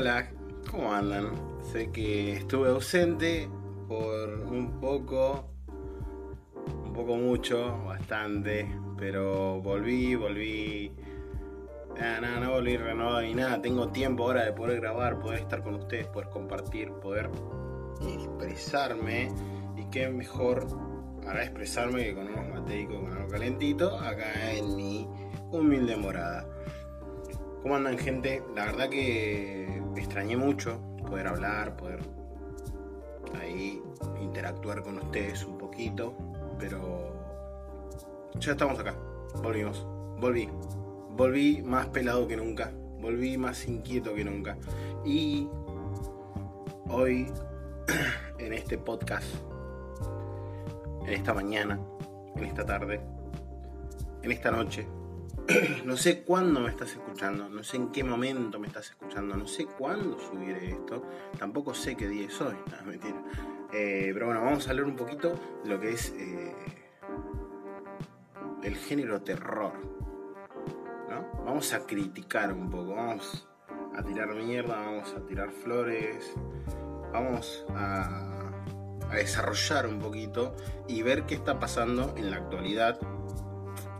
Hola, ¿cómo andan? Sé que estuve ausente por un poco, un poco mucho, bastante, pero volví, volví. Nada, nada, no volví renovado ni nada. Tengo tiempo ahora de poder grabar, poder estar con ustedes, poder compartir, poder expresarme. Y qué mejor para expresarme que con unos mateicos, con algo calentito, acá en mi humilde morada. ¿Cómo andan gente? La verdad que extrañé mucho poder hablar, poder ahí interactuar con ustedes un poquito, pero ya estamos acá, volvimos, volví, volví más pelado que nunca, volví más inquieto que nunca. Y hoy, en este podcast, en esta mañana, en esta tarde, en esta noche, no sé cuándo me estás escuchando, no sé en qué momento me estás escuchando, no sé cuándo subiré esto, tampoco sé qué día es hoy, no, mentira. Eh, pero bueno, vamos a hablar un poquito de lo que es eh, el género terror. ¿no? Vamos a criticar un poco, vamos a tirar mierda, vamos a tirar flores, vamos a, a desarrollar un poquito y ver qué está pasando en la actualidad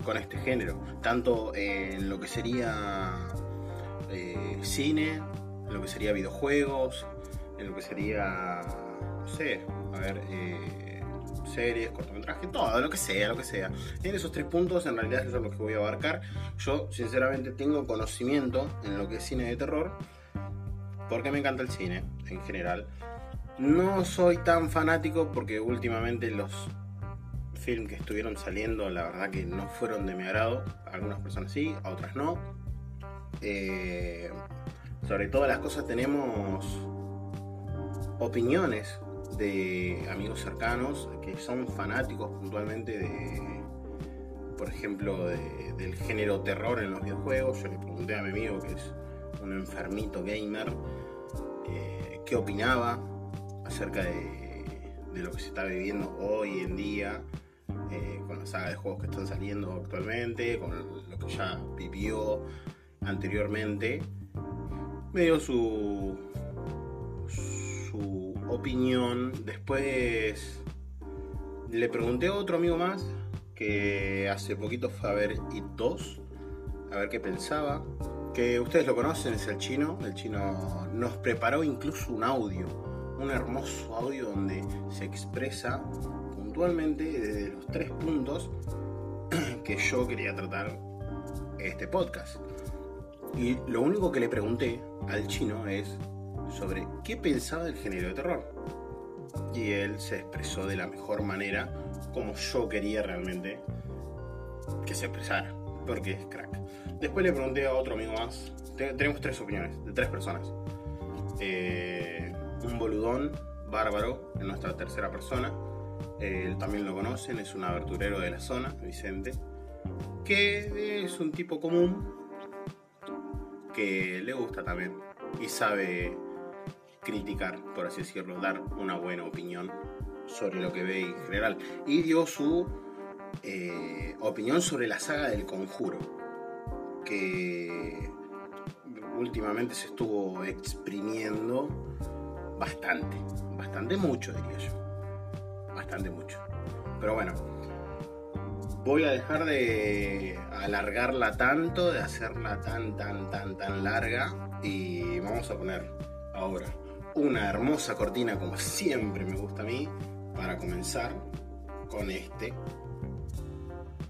con este género, tanto en lo que sería eh, cine, en lo que sería videojuegos, en lo que sería, no sé, a ver, eh, series, cortometrajes, todo, lo que sea, lo que sea. En esos tres puntos, en realidad, eso es lo que voy a abarcar. Yo, sinceramente, tengo conocimiento en lo que es cine de terror, porque me encanta el cine en general. No soy tan fanático porque últimamente los que estuvieron saliendo, la verdad que no fueron de mi agrado. algunas personas sí, a otras no. Eh, sobre todas las cosas tenemos opiniones de amigos cercanos que son fanáticos puntualmente de, por ejemplo, del género terror en los videojuegos. Yo le pregunté a mi amigo, que es un enfermito gamer, eh, qué opinaba acerca de, lo que se está viviendo hoy en día eh, con la saga de juegos que están saliendo actualmente, con lo que ya vivió anteriormente, me dio su, su opinión. Después le pregunté a otro amigo más que hace poquito fue a ver It 2, a ver qué pensaba. Que ustedes lo conocen, es el chino. El chino nos preparó incluso un audio, un hermoso audio donde se expresa puntualmente desde los tres puntos que yo quería tratar este podcast. Y lo único que le pregunté al chino es sobre qué pensaba del género de terror. Y él se expresó de la mejor manera como yo quería realmente que se expresara, porque es crack. Después le pregunté a otro amigo más, tenemos tres opiniones de tres personas. Eh, un boludón bárbaro en nuestra tercera persona, él también lo conocen, es un aberturero de la zona, Vicente, que es un tipo común, que le gusta también y sabe criticar, por así decirlo, dar una buena opinión sobre lo que ve en general. Y dio su eh, opinión sobre la saga del conjuro, que últimamente se estuvo exprimiendo bastante, bastante mucho diría yo bastante mucho. Pero bueno, voy a dejar de alargarla tanto, de hacerla tan, tan, tan, tan larga. Y vamos a poner ahora una hermosa cortina, como siempre me gusta a mí, para comenzar con este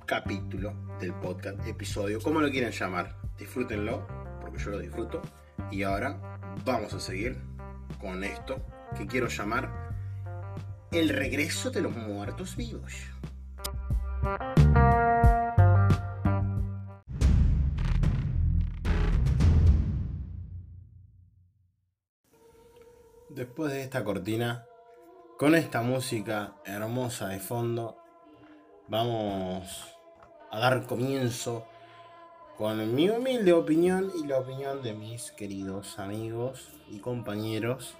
capítulo del podcast, episodio, como lo quieren llamar. Disfrútenlo, porque yo lo disfruto. Y ahora vamos a seguir con esto que quiero llamar el regreso de los muertos vivos. Después de esta cortina, con esta música hermosa de fondo, vamos a dar comienzo con mi humilde opinión y la opinión de mis queridos amigos y compañeros.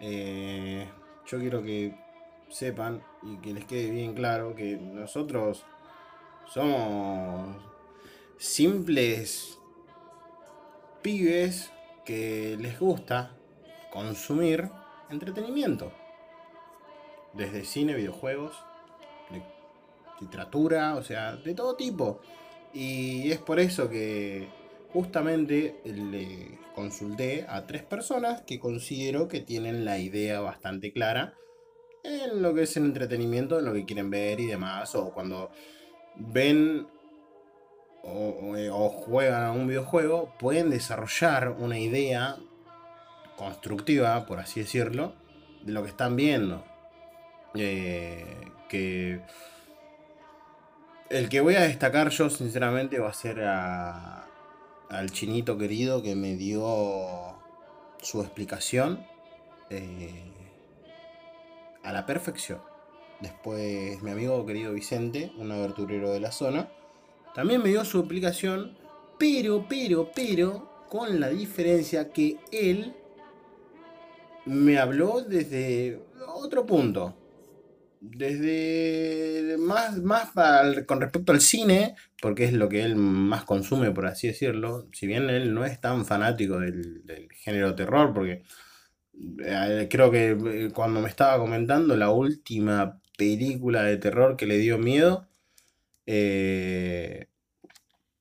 Eh, yo quiero que sepan y que les quede bien claro que nosotros somos simples pibes que les gusta consumir entretenimiento. Desde cine, videojuegos, literatura, o sea, de todo tipo. Y es por eso que justamente le consulté a tres personas que considero que tienen la idea bastante clara en lo que es el entretenimiento, en lo que quieren ver y demás, o cuando ven o, juegan a un videojuego, pueden desarrollar una idea constructiva, por así decirlo, de lo que están viendo. Eh, que el que voy a destacar yo, sinceramente, va a ser al chinito querido que me dio su explicación eh, a la perfección. Después mi amigo querido Vicente, un aberturero de la zona, también me dio su explicación, pero, pero, pero, con la diferencia que él me habló desde otro punto. Desde más, más con respecto al cine, porque es lo que él más consume, por así decirlo. Si bien él no es tan fanático del, del género terror, porque creo que eh, cuando me estaba comentando la última película de terror que le dio miedo, eh,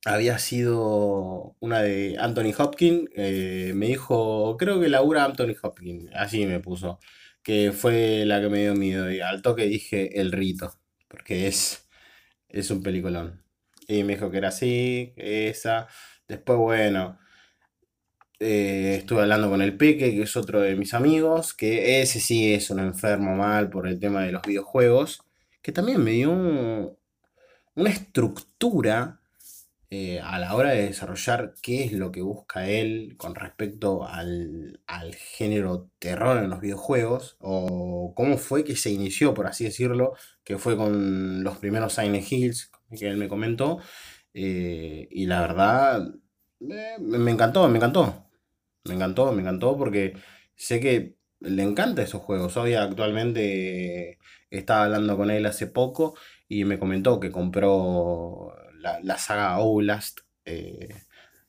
había sido una de Anthony Hopkins. Eh, me dijo, creo que Laura Anthony Hopkins, así me puso, que fue la que me dio miedo. Y al toque dije El Rito, porque es, es un peliculón. Y me dijo que era así, esa. Después, bueno, eh, estuve hablando con el Peque, que es otro de mis amigos, que ese sí es un enfermo mal por el tema de los videojuegos, que también me dio una estructura eh, a la hora de desarrollar qué es lo que busca él con respecto al, género terror en los videojuegos, o cómo fue que se inició, por así decirlo, que fue con los primeros Silent Hills que él me comentó, eh, y la verdad, me encantó, me encantó. Me encantó, me encantó porque sé que le encanta esos juegos. Hoy actualmente estaba hablando con él hace poco y me comentó que compró la, saga Outlast eh,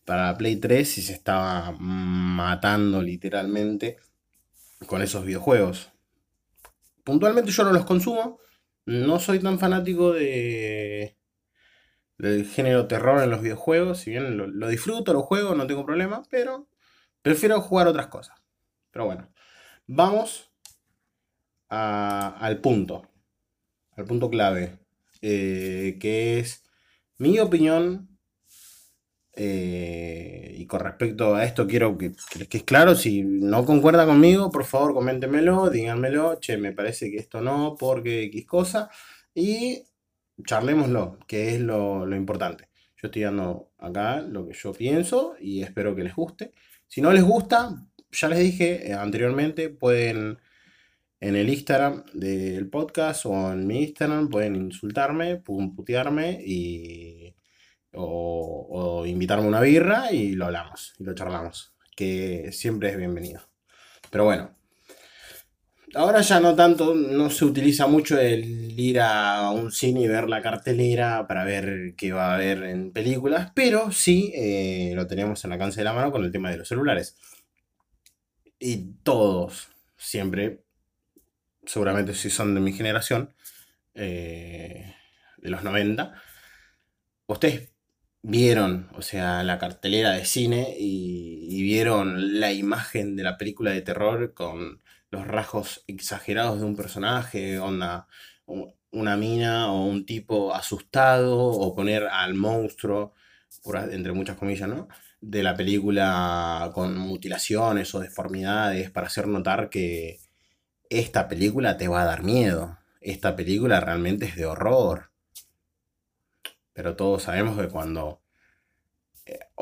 para la Play 3 y se estaba matando literalmente con esos videojuegos. Puntualmente yo no los consumo, no soy tan fanático de del género terror en los videojuegos, si bien lo, lo disfruto, lo juego, no tengo problema, pero Prefiero jugar otras cosas. Pero bueno, vamos al punto. Al punto clave. Eh, que es mi opinión. Eh, y con respecto a esto quiero que, es claro, si no concuerda conmigo, por favor coméntemelo, díganmelo, che, me parece que esto no, porque X cosa, y charlémoslo, que es lo importante. Yo estoy dando acá lo que yo pienso y espero que les guste. Si no les gusta, ya les dije eh, anteriormente, pueden en el Instagram del podcast o en mi Instagram pueden insultarme, putearme y o, invitarme a una birra y lo hablamos y lo charlamos, que siempre es bienvenido. Pero bueno, ahora ya no tanto, no se utiliza mucho el ir a un cine y ver la cartelera para ver qué va a haber en películas, pero sí eh, lo teníamos en alcance de la mano con el tema de los celulares. Y todos, siempre, seguramente si son de mi generación, eh, de los 90, ustedes vieron, o sea, la cartelera de cine y vieron la imagen de la película de terror con los rasgos exagerados de un personaje, onda, una mina o un tipo asustado, o poner al monstruo, entre muchas comillas, ¿no? De la película con mutilaciones o deformidades para hacer notar que esta película te va a dar miedo. Esta película realmente es de horror. Pero todos sabemos que cuando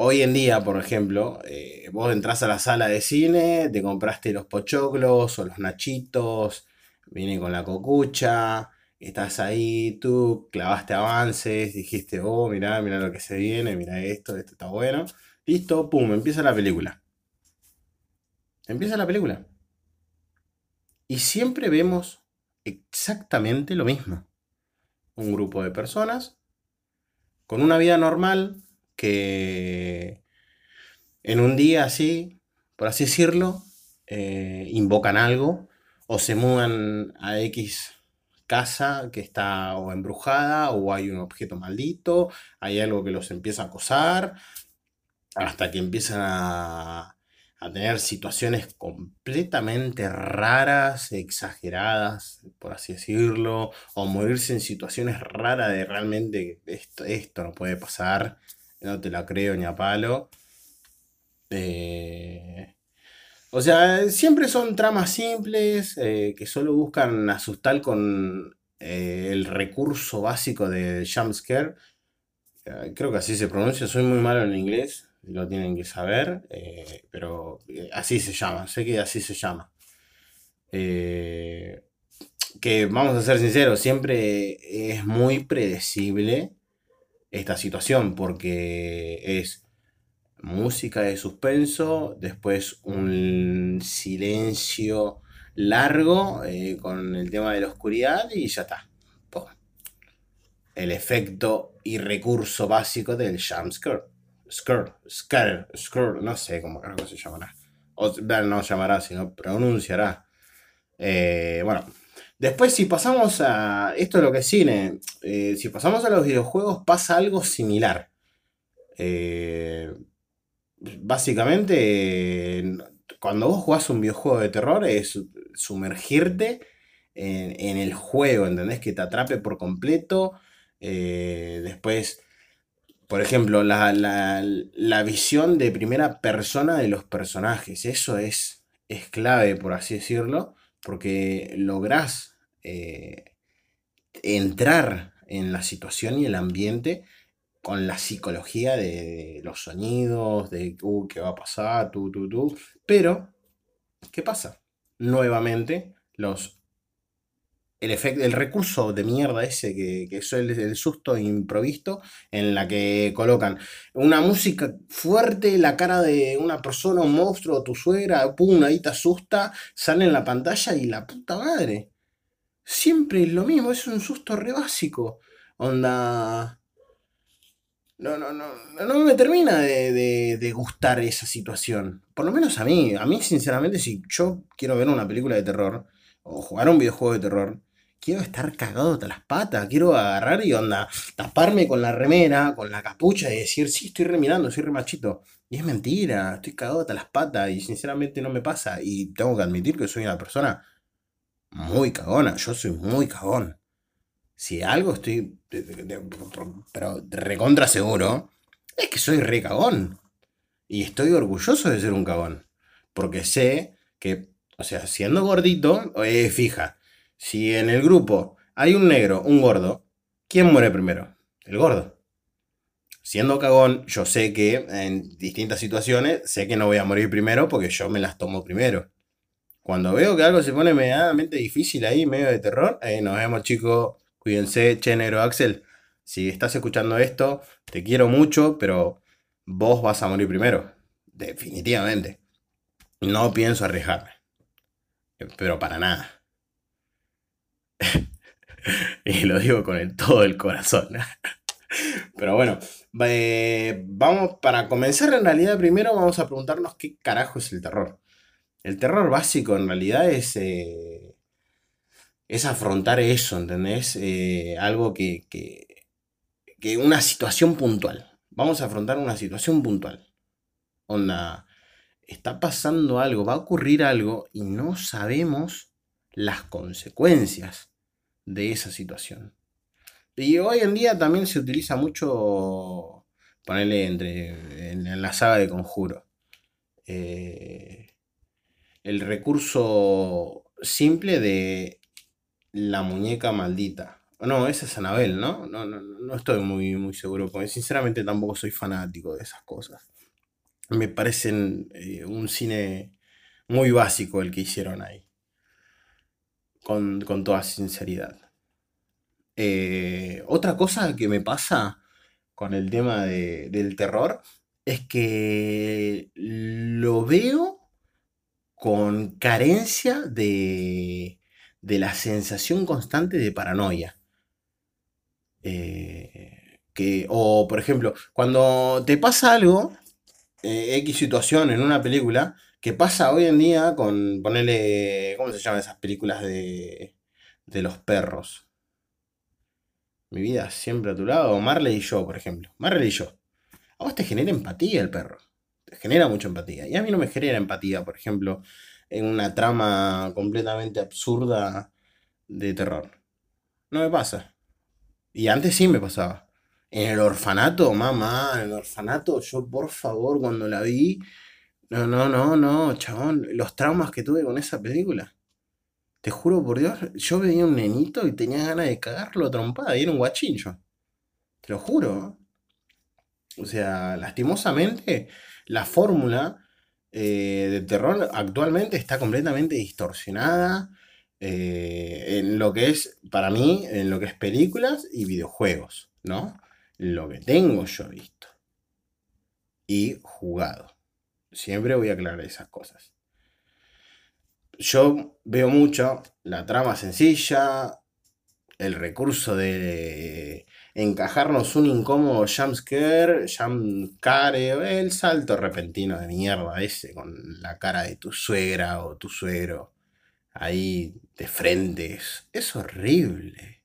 hoy en día, por ejemplo, eh, vos entras a la sala de cine, te compraste los pochoclos o los nachitos, viene con la cocucha, estás ahí, tú clavaste avances, dijiste, oh, mirá, mirá lo que se viene, mirá esto, esto está bueno. Listo, pum, empieza la película. Empieza la película. Y siempre vemos exactamente lo mismo. Un grupo de personas con una vida normal, que en un día así por así decirlo, eh, invocan algo o se mudan a X casa que está o embrujada o hay un objeto maldito, hay algo que los empieza a acosar, hasta que empiezan a, a tener situaciones completamente raras, exageradas, por así decirlo, o morirse en situaciones raras de realmente esto, esto no puede pasar, no te la creo ni a palo. Eh, o sea, siempre son tramas simples eh, que solo buscan asustar con eh, el recurso básico de jumpscare. Creo que así se pronuncia, soy muy malo en inglés, lo tienen que saber, pero así se llama, sé que así se llama. que vamos a ser sinceros, siempre es muy predecible esta situación porque es música de suspenso, después un silencio largo eh, con el tema de la oscuridad y ya está. El efecto y recurso básico del jumpscare. Scare, scare, scare, no sé cómo se llamará. O, no llamará, sino pronunciará. Eh, bueno, después si pasamos a... Esto es lo que es cine. Eh, si pasamos a los videojuegos pasa algo similar. Eh, básicamente, cuando vos jugás un videojuego de terror es sumergirte en, el juego, ¿entendés? Que te atrape por completo. Eh, después, por ejemplo, la, visión de primera persona de los personajes. Eso es, es clave, por así decirlo, porque lográs eh, entrar en la situación y el ambiente con la psicología de, los sonidos, de uh, qué va a pasar, tú, tú, tú. Pero, ¿qué pasa? Nuevamente, los el, efecto, el recurso de mierda ese que, que es el, susto improvisto, en la que colocan una música fuerte, la cara de una persona, un monstruo, tu suegra, pum, ahí te asusta, sale en la pantalla y la puta madre. Siempre es lo mismo, es un susto re básico. Onda no, no, no, no me termina de, gustar esa situación. Por lo menos a mí. A mí, sinceramente, si yo quiero ver una película de terror o jugar un videojuego de terror, quiero estar cagado hasta las patas. Quiero agarrar y onda, taparme con la remera, con la capucha y decir, sí, estoy remirando, soy remachito. Y es mentira, estoy cagado hasta las patas y sinceramente no me pasa. Y tengo que admitir que soy una persona muy cagona. Yo soy muy cagón si algo estoy, pero recontra seguro, es que soy re cagón. Y estoy orgulloso de ser un cagón. Porque sé que, o sea, siendo gordito, eh, fija, si en el grupo hay un negro, un gordo, ¿quién muere primero? El gordo. Siendo cagón, yo sé que en distintas situaciones, sé que no voy a morir primero porque yo me las tomo primero. Cuando veo que algo se pone medianamente difícil ahí, medio de terror, eh, nos vemos chicos, Cuídense, che, negro Axel. Si estás escuchando esto, te quiero mucho, pero vos vas a morir primero. Definitivamente. No pienso arriesgarme. Pero para nada. y lo digo con todo el corazón. Pero bueno, vamos para comenzar en realidad primero vamos a preguntarnos qué carajo es el terror. El terror básico en realidad es eh, es afrontar eso, ¿entendés? Eh, algo que, que, una situación puntual. Vamos a afrontar una situación puntual. Onda, está pasando algo, va a ocurrir algo y no sabemos las consecuencias de esa situación. Y hoy en día también se utiliza mucho, ponerle entre, en, la saga de conjuro, eh, el recurso simple de la muñeca maldita. No, esa es Anabel, ¿no? No, no, no estoy muy, muy seguro, porque sinceramente tampoco soy fanático de esas cosas. Me parecen eh, un cine muy básico el que hicieron ahí. Con, toda sinceridad. Eh, otra cosa que me pasa con el tema del terror es que lo veo con carencia de, de la sensación constante de paranoia. Eh, que, o, por ejemplo, cuando te pasa algo, eh, X situación en una película, Que pasa hoy en día con ponerle. ¿Cómo se llaman esas películas de, de los perros? Mi vida siempre a tu lado. Marley y yo, por ejemplo. Marley y yo. A vos te genera empatía el perro. Te genera mucha empatía. Y a mí no me genera empatía, por ejemplo, en una trama completamente absurda de terror. No me pasa. Y antes sí me pasaba. En el orfanato, mamá, en el orfanato, yo por favor, cuando la vi, no, no, no, no, chabón, los traumas que tuve con esa película. Te juro por Dios, yo veía un nenito y tenía ganas de cagarlo a trompada, y era un guachincho. Te lo juro. O sea, lastimosamente, la fórmula eh, de terror actualmente está completamente distorsionada eh, en lo que es, para mí, en lo que es películas y videojuegos, ¿no? Lo que tengo yo visto y jugado. Siempre voy a aclarar esas cosas. Yo veo mucho la trama sencilla, el recurso de encajarnos un incómodo jumpscare, el salto repentino de mierda ese con la cara de tu suegra o tu suegro ahí de frente. Es, horrible.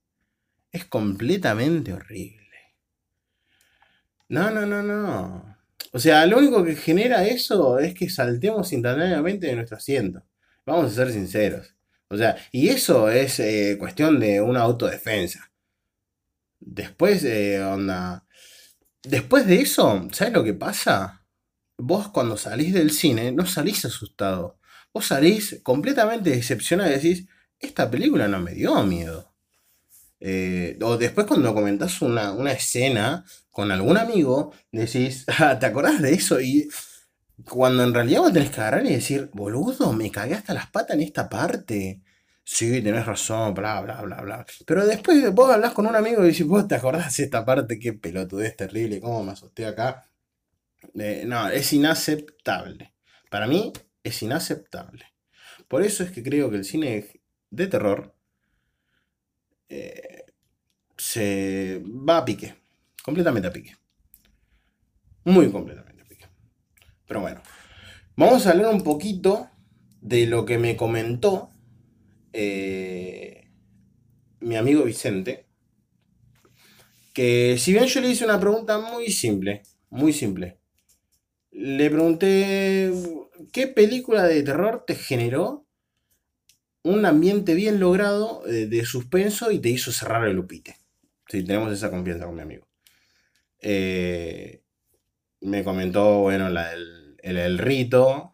Es completamente horrible. No, no, no, no. O sea, lo único que genera eso es que saltemos instantáneamente de nuestro asiento. Vamos a ser sinceros. O sea, y eso es eh, cuestión de una autodefensa. Después, eh, onda. Después de eso, ¿sabes lo que pasa? Vos cuando salís del cine no salís asustado. Vos salís completamente decepcionado y decís, esta película no me dio miedo. Eh, o después cuando comentás una, una, escena con algún amigo, decís, ah, ¿te acordás de eso? Y cuando en realidad vos tenés que agarrar y decir, boludo, me cagué hasta las patas en esta parte sí, tenés razón, bla, bla, bla, bla. Pero después vos hablas con un amigo y decís, vos te acordás de esta parte, qué pelotudez terrible, cómo me asusté acá. Eh, no, es inaceptable. Para mí es inaceptable. Por eso es que creo que el cine de terror eh, se va a pique. Completamente a pique. Muy completamente a pique. Pero bueno, vamos a hablar un poquito de lo que me comentó eh, mi amigo Vicente, que si bien yo le hice una pregunta muy simple, muy simple, le pregunté, ¿qué película de terror te generó un ambiente bien logrado eh, de suspenso y te hizo cerrar el lupite? Si tenemos esa confianza con mi amigo. Eh, me comentó, bueno, la el rito,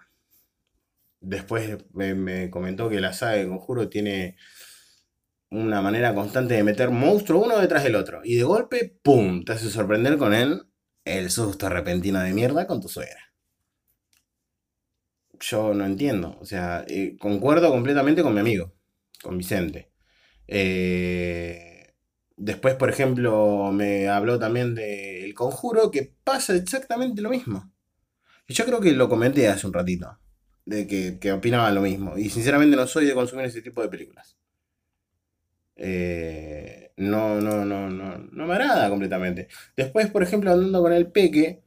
Después me, comentó que la saga de Conjuro tiene una manera constante de meter monstruo uno detrás del otro. Y de golpe, ¡pum! Te hace sorprender con él el susto repentino de mierda con tu suegra. Yo no entiendo. O sea, eh, concuerdo completamente con mi amigo, con Vicente. Eh, después, por ejemplo, me habló también del conjuro que pasa exactamente lo mismo. Y yo creo que lo comenté hace un ratito de que, que opinaban lo mismo. Y sinceramente no soy de consumir ese tipo de películas. Eh, no, no, no, no, no me agrada completamente. Después, por ejemplo, andando con el Peque,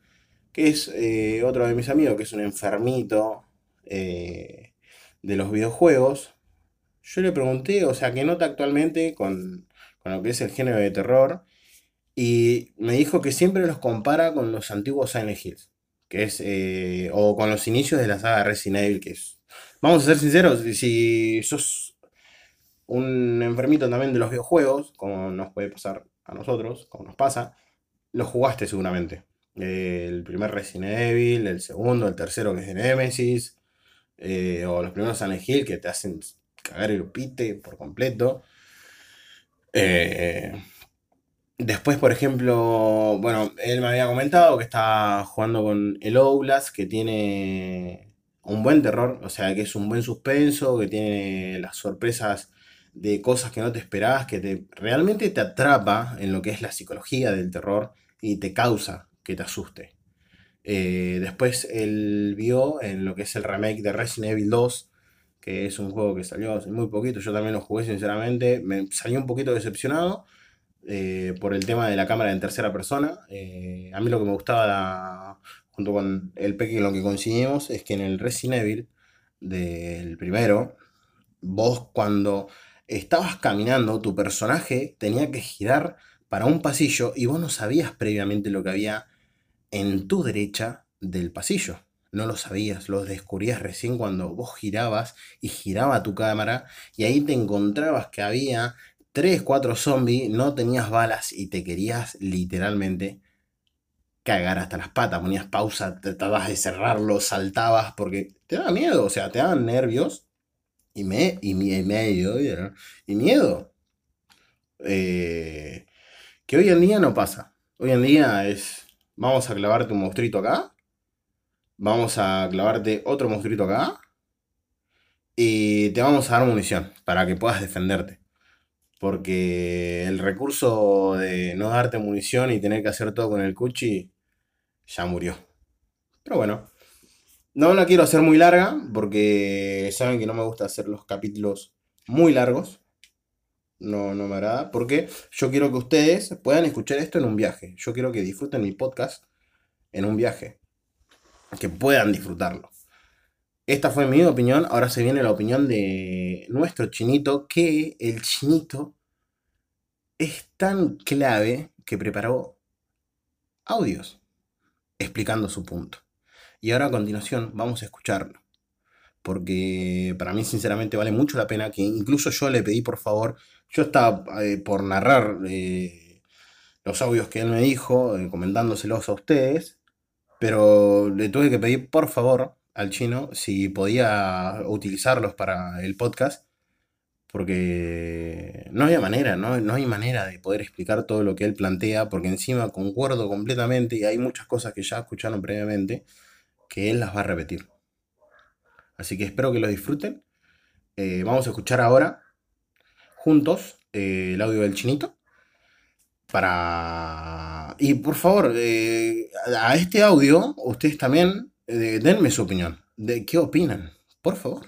que es eh, otro de mis amigos, que es un enfermito eh, de los videojuegos, yo le pregunté, o sea, ¿qué nota actualmente con, con lo que es el género de terror? Y me dijo que siempre los compara con los antiguos Silent Hills que es, eh, o con los inicios de la saga Resident Evil, que es, vamos a ser sinceros, si sos un enfermito también de los videojuegos, como nos puede pasar a nosotros, como nos pasa, lo jugaste seguramente. el primer Resident Evil, el segundo, el tercero que es de Nemesis, eh, o los primeros Silent Hill que te hacen cagar el pite por completo. Eh, Después, por ejemplo, bueno, él me había comentado que está jugando con el Outlast, que tiene un buen terror, o sea, que es un buen suspenso, que tiene las sorpresas de cosas que no te esperabas, que te, realmente te atrapa en lo que es la psicología del terror y te causa que te asuste. Eh, después él vio en lo que es el remake de Resident Evil 2, que es un juego que salió hace muy poquito, yo también lo jugué sinceramente, me salió un poquito decepcionado eh, por el tema de la cámara en tercera persona. Eh, a mí lo que me gustaba junto con el Peque, lo que coincidimos es que en el Resident Evil del primero, vos cuando estabas caminando, tu personaje tenía que girar para un pasillo y vos no sabías previamente lo que había en tu derecha del pasillo. No lo sabías, lo descubrías recién cuando vos girabas y giraba tu cámara y ahí te encontrabas que había 3, 4 zombies, no tenías balas y te querías literalmente cagar hasta las patas, ponías pausa, tratabas de cerrarlo, saltabas porque te daba miedo, o sea, te daban nervios y, me, y, medio, y miedo. Eh, que hoy en día no pasa. Hoy en día es, vamos a clavarte un monstruito acá, vamos a clavarte otro monstruito acá, y te vamos a dar munición para que puedas defenderte. Porque el recurso de no darte munición y tener que hacer todo con el cuchi ya murió. Pero bueno, no la quiero hacer muy larga porque saben que no me gusta hacer los capítulos muy largos. No, no me agrada. Porque yo quiero que ustedes puedan escuchar esto en un viaje. Yo quiero que disfruten mi podcast en un viaje. Que puedan disfrutarlo. Esta fue mi opinión. Ahora se viene la opinión de nuestro chinito. Que el chinito es tan clave que preparó audios explicando su punto. Y ahora a continuación vamos a escucharlo. Porque para mí sinceramente vale mucho la pena que incluso yo le pedí por favor, yo estaba eh, por narrar eh, los audios que él me dijo, eh, comentándoselos a ustedes, pero le tuve que pedir por favor al chino si podía utilizarlos para el podcast porque no había manera, ¿no? no hay manera de poder explicar todo lo que él plantea, porque encima concuerdo completamente y hay muchas cosas que ya escucharon previamente que él las va a repetir. Así que espero que lo disfruten. Eh, vamos a escuchar ahora juntos eh, el audio del chinito. Para... Y por favor, eh, a este audio, ustedes también denme su opinión. ¿De qué opinan? Por favor.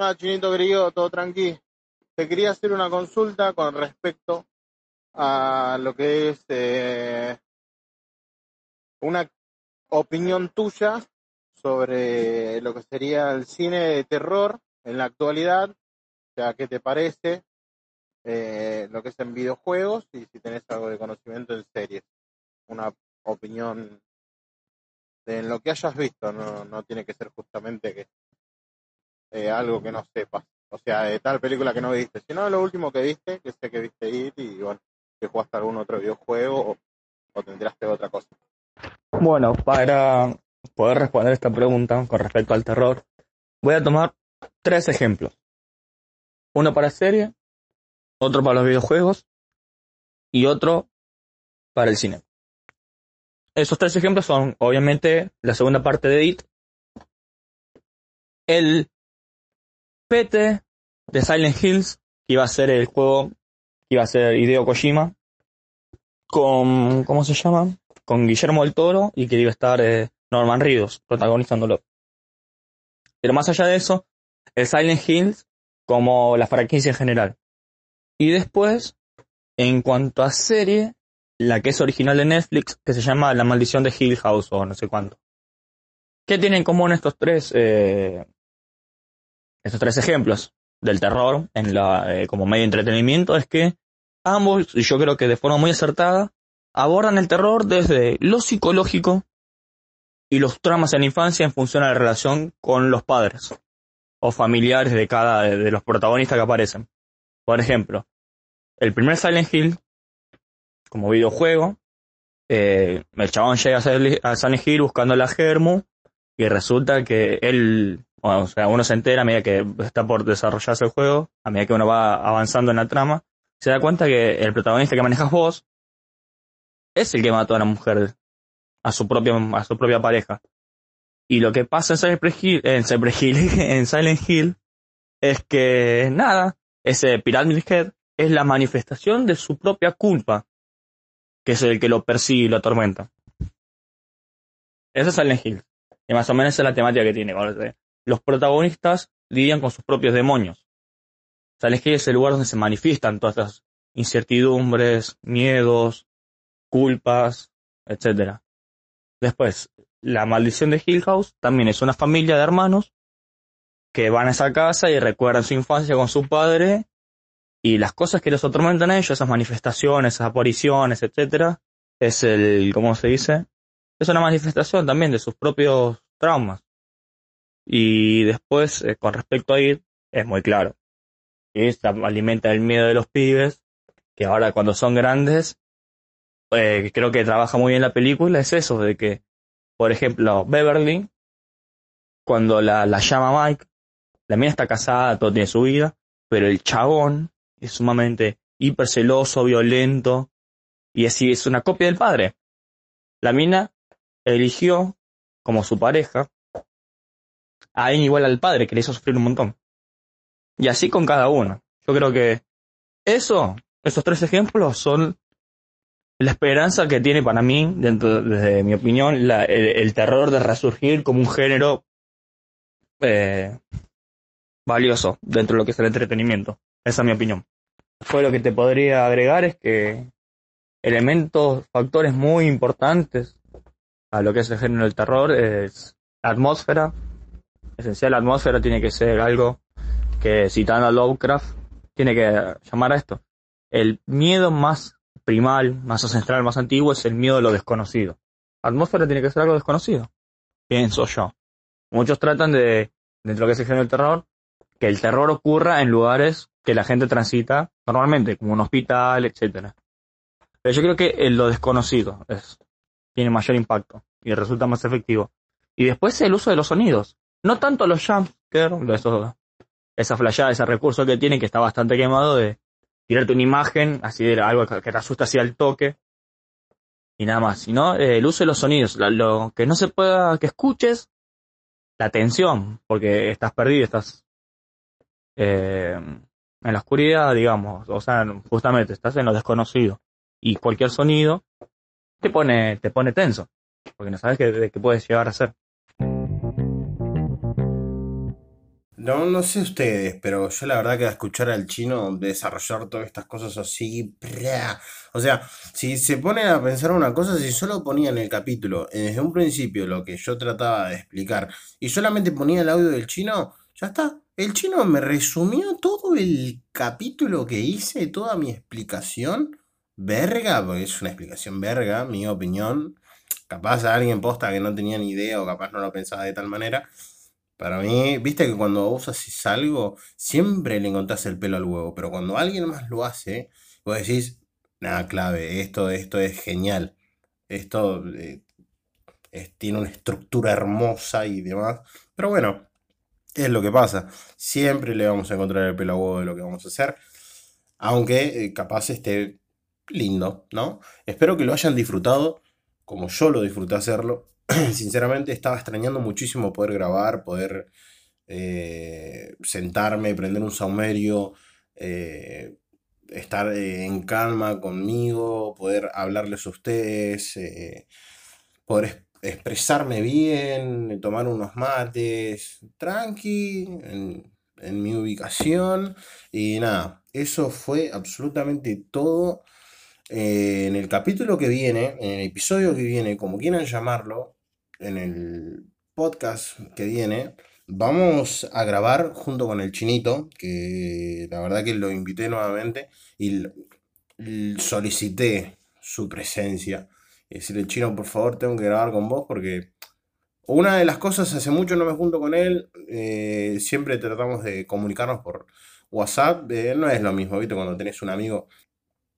Ah, Chinito querido, todo tranqui. Te quería hacer una consulta con respecto a lo que es eh, una opinión tuya sobre lo que sería el cine de terror en la actualidad, o sea, ¿qué te parece eh, lo que es en videojuegos y si tenés algo de conocimiento en series? Una opinión de lo que hayas visto, no, no tiene que ser justamente que eh, algo que no sepas. O sea, de tal película que no viste, sino lo último que viste, que sé que viste ir y bueno, que jugaste algún otro videojuego o, o otra cosa. Bueno, para poder responder esta pregunta con respecto al terror, voy a tomar tres ejemplos. Uno para serie, otro para los videojuegos y otro para el cine. Esos tres ejemplos son, obviamente, la segunda parte de IT, el PT de Silent Hills, que iba a ser el juego que iba a ser Hideo Kojima, con, ¿cómo se llama? Con Guillermo del Toro y que iba a estar eh, Norman Reedus protagonizándolo. Pero más allá de eso, el Silent Hills como la franquicia en general. Y después, en cuanto a serie, la que es original de Netflix, que se llama La Maldición de Hill House o no sé cuánto. ¿Qué tienen en común estos tres eh, estos tres ejemplos del terror en la, eh, como medio de entretenimiento es que ambos, y yo creo que de forma muy acertada, abordan el terror desde lo psicológico y los traumas en la infancia en función a la relación con los padres o familiares de cada de los protagonistas que aparecen. Por ejemplo, el primer Silent Hill, como videojuego, eh, el chabón llega a Silent Hill buscando la Germu y resulta que él o sea, uno se entera a medida que está por desarrollarse el juego, a medida que uno va avanzando en la trama, se da cuenta que el protagonista que manejas vos es el que mató a la mujer, a su propia, a su propia pareja. Y lo que pasa en Silent Hill, en, en Silent Hill es que nada, ese Pyramid Head es la manifestación de su propia culpa, que es el que lo persigue y lo atormenta. Ese es Silent Hill. Y más o menos esa es la temática que tiene los protagonistas lidian con sus propios demonios. Silent Hill es el lugar donde se manifiestan todas las incertidumbres, miedos, culpas, etcétera. Después, la maldición de Hill House también es una familia de hermanos que van a esa casa y recuerdan su infancia con su padre y las cosas que los atormentan a ellos, esas manifestaciones, esas apariciones, etcétera, es el, ¿cómo se dice? Es una manifestación también de sus propios traumas. Y después, eh, con respecto a ir, es muy claro. Y alimenta el miedo de los pibes, que ahora cuando son grandes, eh, creo que trabaja muy bien la película, es eso, de que, por ejemplo, Beverly, cuando la llama Mike, la mina está casada, todo tiene su vida, pero el chabón es sumamente hiperceloso, violento, y así es una copia del padre. La mina eligió como su pareja a alguien igual al padre, que le hizo sufrir un montón. Y así con cada uno. Yo creo que eso, esos tres ejemplos son la esperanza que tiene para mí, dentro, desde mi opinión, la, el, terror de resurgir como un género eh, valioso dentro de lo que es el entretenimiento. Esa es mi opinión. Fue lo que te podría agregar es que elementos, factores muy importantes a lo que es el género del terror es la atmósfera. Esencial, la atmósfera tiene que ser algo que, citando a Lovecraft, tiene que llamar a esto. El miedo más primal, más ancestral, más antiguo es el miedo a lo desconocido. La atmósfera tiene que ser algo desconocido, pienso yo. Muchos tratan de, dentro de lo que es el género del terror, que el terror ocurra en lugares que la gente transita normalmente, como un hospital, etcétera. Pero yo creo que en lo desconocido es, tiene mayor impacto y resulta más efectivo. Y después el uso de los sonidos. No tanto los jumpscares, esa flashada, ese recurso que tiene que está bastante quemado de tirarte una imagen, así de algo que te asusta así al toque. Y nada más, sino eh, el uso de los sonidos, lo, que no se pueda, que escuches, la atención, porque estás perdido, estás eh, en la oscuridad, digamos, o sea, justamente estás en lo desconocido y cualquier sonido te pone, te pone tenso, porque no sabes qué, qué puedes llegar a ser. No, no sé ustedes, pero yo la verdad que escuchar al chino desarrollar todas estas cosas así, o sea, si se ponen a pensar una cosa, si solo ponía en el capítulo, desde un principio, lo que yo trataba de explicar, y solamente ponía el audio del chino, ya está. El chino me resumió todo el capítulo que hice, toda mi explicación verga, porque es una explicación verga, mi opinión. Capaz a alguien posta que no tenía ni idea o capaz no lo pensaba de tal manera. Para mí, viste que cuando vos haces algo, siempre le encontrás el pelo al huevo, pero cuando alguien más lo hace, vos decís, nada, clave, esto, esto es genial. Esto eh, tiene una estructura hermosa y demás. Pero bueno, es lo que pasa. Siempre le vamos a encontrar el pelo de lo que vamos a hacer. Aunque eh, capaz esté lindo, ¿no? Espero que lo hayan disfrutado como yo lo disfruté hacerlo. Sinceramente estaba extrañando muchísimo poder grabar, poder eh, sentarme, prender un saumerio, eh, estar en calma conmigo, poder hablarles a ustedes, poder expresarme bien, tomar unos mates, tranqui, en, mi ubicación. Y nada, eso fue absolutamente todo eh, en el capítulo que viene, en el episodio que viene, como quieran llamarlo, en el podcast que viene, vamos a grabar junto con el chinito, que la verdad que lo invité nuevamente y solicité su presencia. Y decirle, chino, por favor, tengo que grabar con vos porque una de las cosas, hace mucho no me junto con él, eh, siempre tratamos de comunicarnos por WhatsApp, eh, no es lo mismo, ¿viste? Cuando tenés un amigo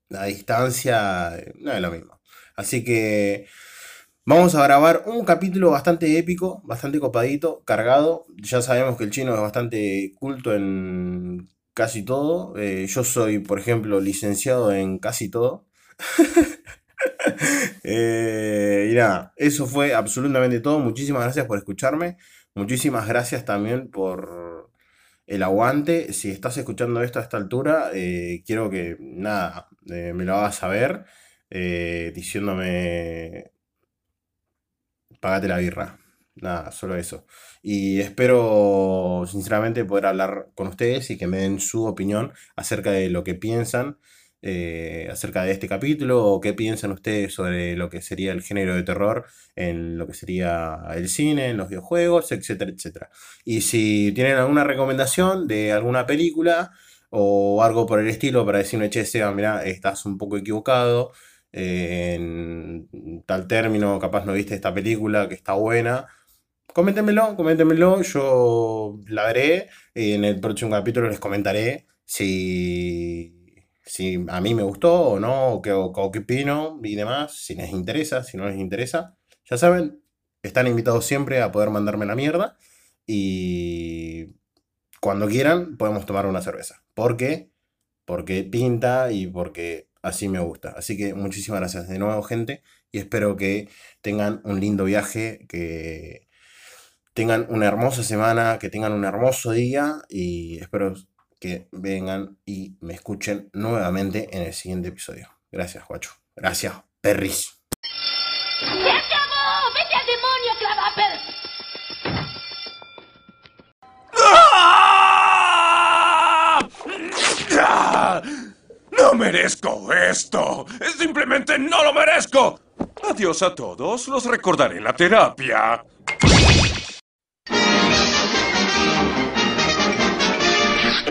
la distancia eh, no es lo mismo. Así que vamos a grabar un capítulo bastante épico, bastante copadito, cargado. Ya sabemos que el chino es bastante culto en casi todo. Eh, yo soy, por ejemplo, licenciado en casi todo. Eh, y nada, eso fue absolutamente todo. Muchísimas gracias por escucharme. Muchísimas gracias también por el aguante. Si estás escuchando esto a esta altura, quiero que nada, eh, me lo hagas saber eh, diciéndome, pagate la birra. Nada, solo eso. Y espero sinceramente poder hablar con ustedes y que me den su opinión acerca de lo que piensan eh, acerca de este capítulo o qué piensan ustedes sobre lo que sería el género de terror en lo que sería el cine, en los videojuegos, etcétera, etcétera. Y si tienen alguna recomendación de alguna película o algo por el estilo para decirme, che, Seba, mira, estás un poco equivocado eh, en tal término, capaz no viste esta película que está buena. Coméntenmelo, coméntenmelo, yo la veré. En el próximo capítulo les comentaré si si a mí me gustó o no, o qué, opino y demás, si les interesa, si no les interesa. Ya saben, están invitados siempre a poder mandarme la mierda y cuando quieran podemos tomar una cerveza. ¿Por qué? Porque pinta y porque así me gusta. Así que muchísimas gracias de nuevo, gente, y espero que tengan un lindo viaje, que tengan una hermosa semana, que tengan un hermoso día y espero que vengan y me escuchen nuevamente en el siguiente episodio. Gracias, guacho. Gracias, perris. ¡Se acabó! ¡Vete al demonio, Clavaper! ¡Ah! ¡No merezco esto! ¡Simplemente no lo merezco! Adiós a todos, los recordaré en la terapia.